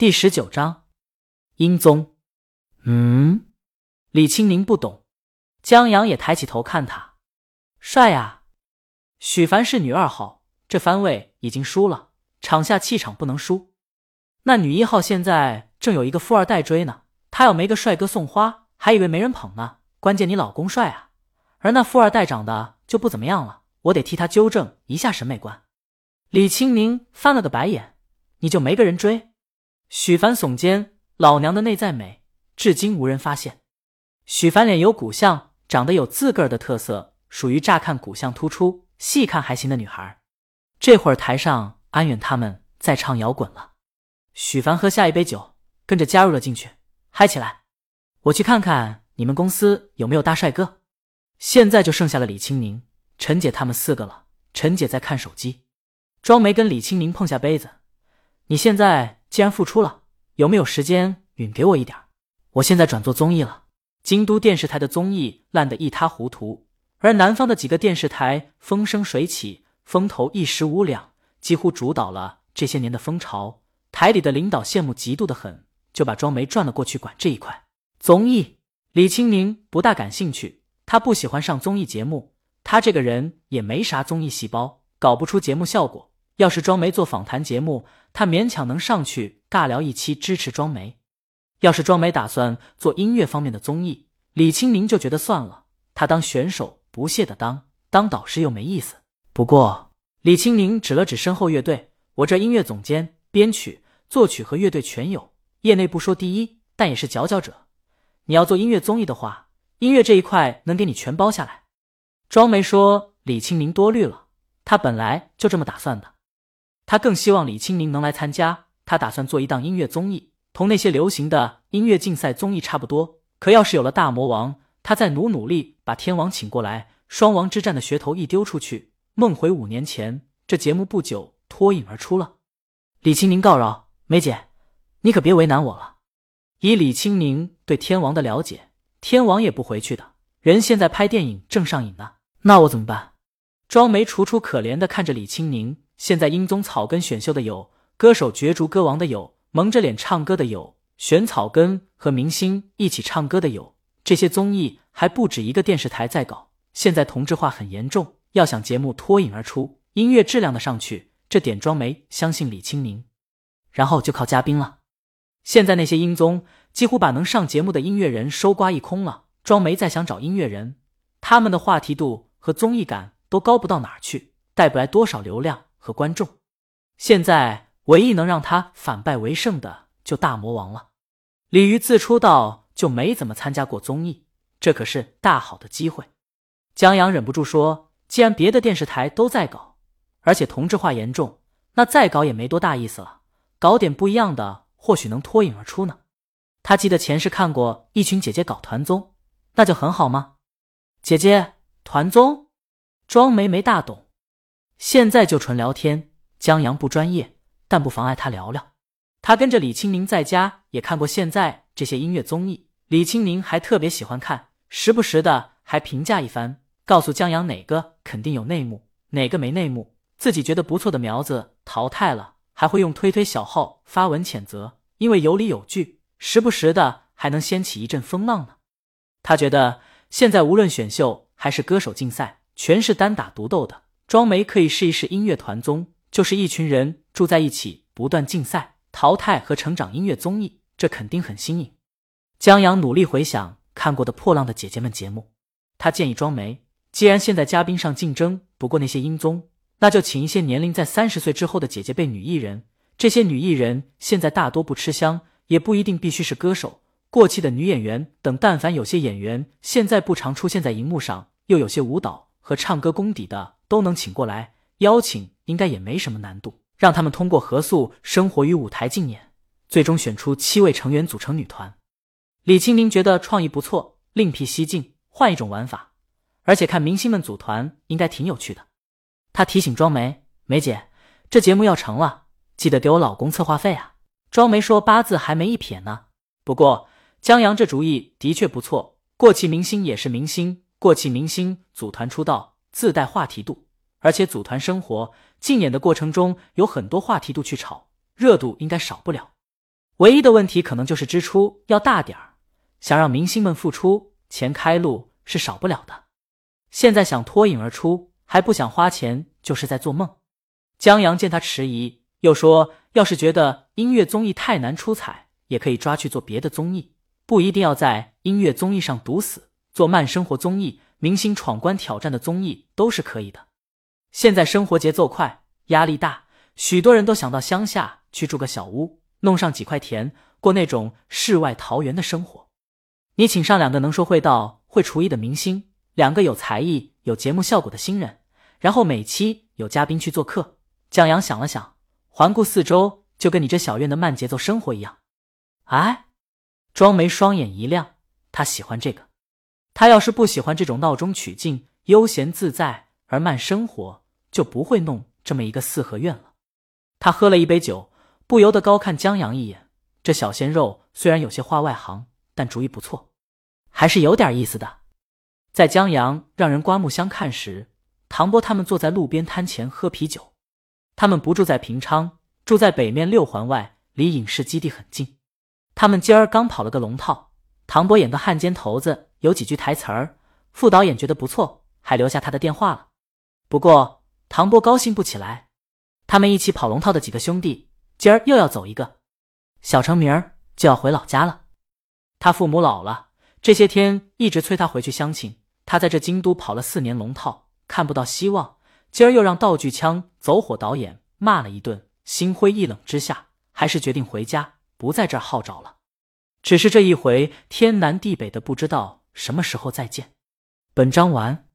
第十九章，英宗。嗯，李青宁不懂，江阳也抬起头看他，帅呀。许凡是女二号，这番位已经输了，场下气场不能输。那女一号现在正有一个富二代追呢，她要没个帅哥送花，还以为没人捧呢。关键你老公帅啊，而那富二代长得就不怎么样了，我得替他纠正一下审美观。李青宁翻了个白眼，你就没个人追？许凡耸肩：“老娘的内在美，至今无人发现。”许凡脸有骨相，长得有自个儿的特色，属于乍看骨相突出，细看还行的女孩。这会儿台上安远他们在唱摇滚了，许凡喝下一杯酒，跟着加入了进去，嗨起来！我去看看你们公司有没有大帅哥。现在就剩下了李青宁、陈姐他们四个了。陈姐在看手机，庄梅跟李青宁碰下杯子：“你现在。”既然复出了，有没有时间允给我一点？我现在转做综艺了。京都电视台的综艺烂得一塌糊涂，而南方的几个电视台风生水起，风头一时无两，几乎主导了这些年的风潮。台里的领导羡慕嫉妒的很，就把庄梅转了过去管这一块综艺。李青宁不大感兴趣，他不喜欢上综艺节目，他这个人也没啥综艺细胞，搞不出节目效果。要是庄梅做访谈节目，他勉强能上去尬聊一期支持庄梅。要是庄梅打算做音乐方面的综艺，李青宁就觉得算了，他当选手不屑的当，当导师又没意思。不过李青宁指了指身后乐队，我这音乐总监、编曲、作曲和乐队全有，业内不说第一，但也是佼佼者。你要做音乐综艺的话，音乐这一块能给你全包下来。庄梅说：“李青宁多虑了，他本来就这么打算的。”他更希望李青宁能来参加，他打算做一档音乐综艺，同那些流行的音乐竞赛综艺差不多。可要是有了大魔王，他再努努力把天王请过来，双王之战的噱头一丢出去，梦回五年前，这节目不久脱颖而出了。李青宁告饶：“梅姐，你可别为难我了。以李青宁对天王的了解，天王也不回去的。人现在拍电影正上瘾呢，那我怎么办？”庄梅楚楚可怜的看着李青宁。现在英宗草根选秀的有，歌手角逐歌王的有，蒙着脸唱歌的有，选草根和明星一起唱歌的有。这些综艺还不止一个电视台在搞。现在同质化很严重，要想节目脱颖而出，音乐质量的上去，这点庄梅相信李青宁，然后就靠嘉宾了。现在那些音综几乎把能上节目的音乐人收刮一空了，庄梅再想找音乐人，他们的话题度和综艺感都高不到哪儿去，带不来多少流量。和观众，现在唯一能让他反败为胜的就大魔王了。李鱼自出道就没怎么参加过综艺，这可是大好的机会。江阳忍不住说：“既然别的电视台都在搞，而且同质化严重，那再搞也没多大意思了。搞点不一样的，或许能脱颖而出呢。”他记得前世看过一群姐姐搞团综，那就很好吗？姐姐团综，庄梅没大懂。现在就纯聊天，江阳不专业，但不妨碍他聊聊。他跟着李青宁在家也看过现在这些音乐综艺，李青宁还特别喜欢看，时不时的还评价一番，告诉江阳哪个肯定有内幕，哪个没内幕。自己觉得不错的苗子淘汰了，还会用推推小号发文谴责，因为有理有据，时不时的还能掀起一阵风浪呢。他觉得现在无论选秀还是歌手竞赛，全是单打独斗的。庄梅可以试一试音乐团综，就是一群人住在一起，不断竞赛、淘汰和成长音乐综艺，这肯定很新颖。江阳努力回想看过的破浪的姐姐们节目，他建议庄梅，既然现在嘉宾上竞争不过那些音综，那就请一些年龄在三十岁之后的姐姐辈女艺人。这些女艺人现在大多不吃香，也不一定必须是歌手，过气的女演员等，但凡有些演员现在不常出现在荧幕上，又有些舞蹈和唱歌功底的。都能请过来，邀请应该也没什么难度。让他们通过合宿生活与舞台竞演，最终选出七位成员组成女团。李青宁觉得创意不错，另辟蹊径，换一种玩法，而且看明星们组团应该挺有趣的。他提醒庄梅：“梅姐，这节目要成了，记得给我老公策划费啊。”庄梅说：“八字还没一撇呢。”不过江阳这主意的确不错，过气明星也是明星，过气明星组团出道。自带话题度，而且组团生活竞演的过程中有很多话题度去炒，热度应该少不了。唯一的问题可能就是支出要大点儿，想让明星们付出钱开路是少不了的。现在想脱颖而出还不想花钱，就是在做梦。江阳见他迟疑，又说：“要是觉得音乐综艺太难出彩，也可以抓去做别的综艺，不一定要在音乐综艺上堵死。做慢生活综艺、明星闯关挑战的综艺都是可以的。现在生活节奏快，压力大，许多人都想到乡下去住个小屋，弄上几块田，过那种世外桃源的生活。你请上两个能说会道、会厨艺的明星，两个有才艺、有节目效果的新人，然后每期有嘉宾去做客。”江阳想了想，环顾四周，就跟你这小院的慢节奏生活一样。哎，庄梅双眼一亮，他喜欢这个。他要是不喜欢这种闹中取静、悠闲自在而慢生活，就不会弄这么一个四合院了。他喝了一杯酒，不由得高看江阳一眼。这小鲜肉虽然有些话外行，但主意不错，还是有点意思的。在江阳让人刮目相看时，唐波他们坐在路边摊前喝啤酒。他们不住在平昌，住在北面六环外，离影视基地很近。他们今儿刚跑了个龙套，唐波演个汉奸头子，有几句台词儿，副导演觉得不错，还留下他的电话了。不过唐波高兴不起来。他们一起跑龙套的几个兄弟，今儿又要走一个，小成明儿就要回老家了。他父母老了，这些天一直催他回去乡亲。他在这京都跑了四年龙套，看不到希望。今儿又让道具枪走火导演骂了一顿，心灰意冷之下，还是决定回家，不在这儿号召了。只是这一回天南地北的，不知道什么时候再见。本章完。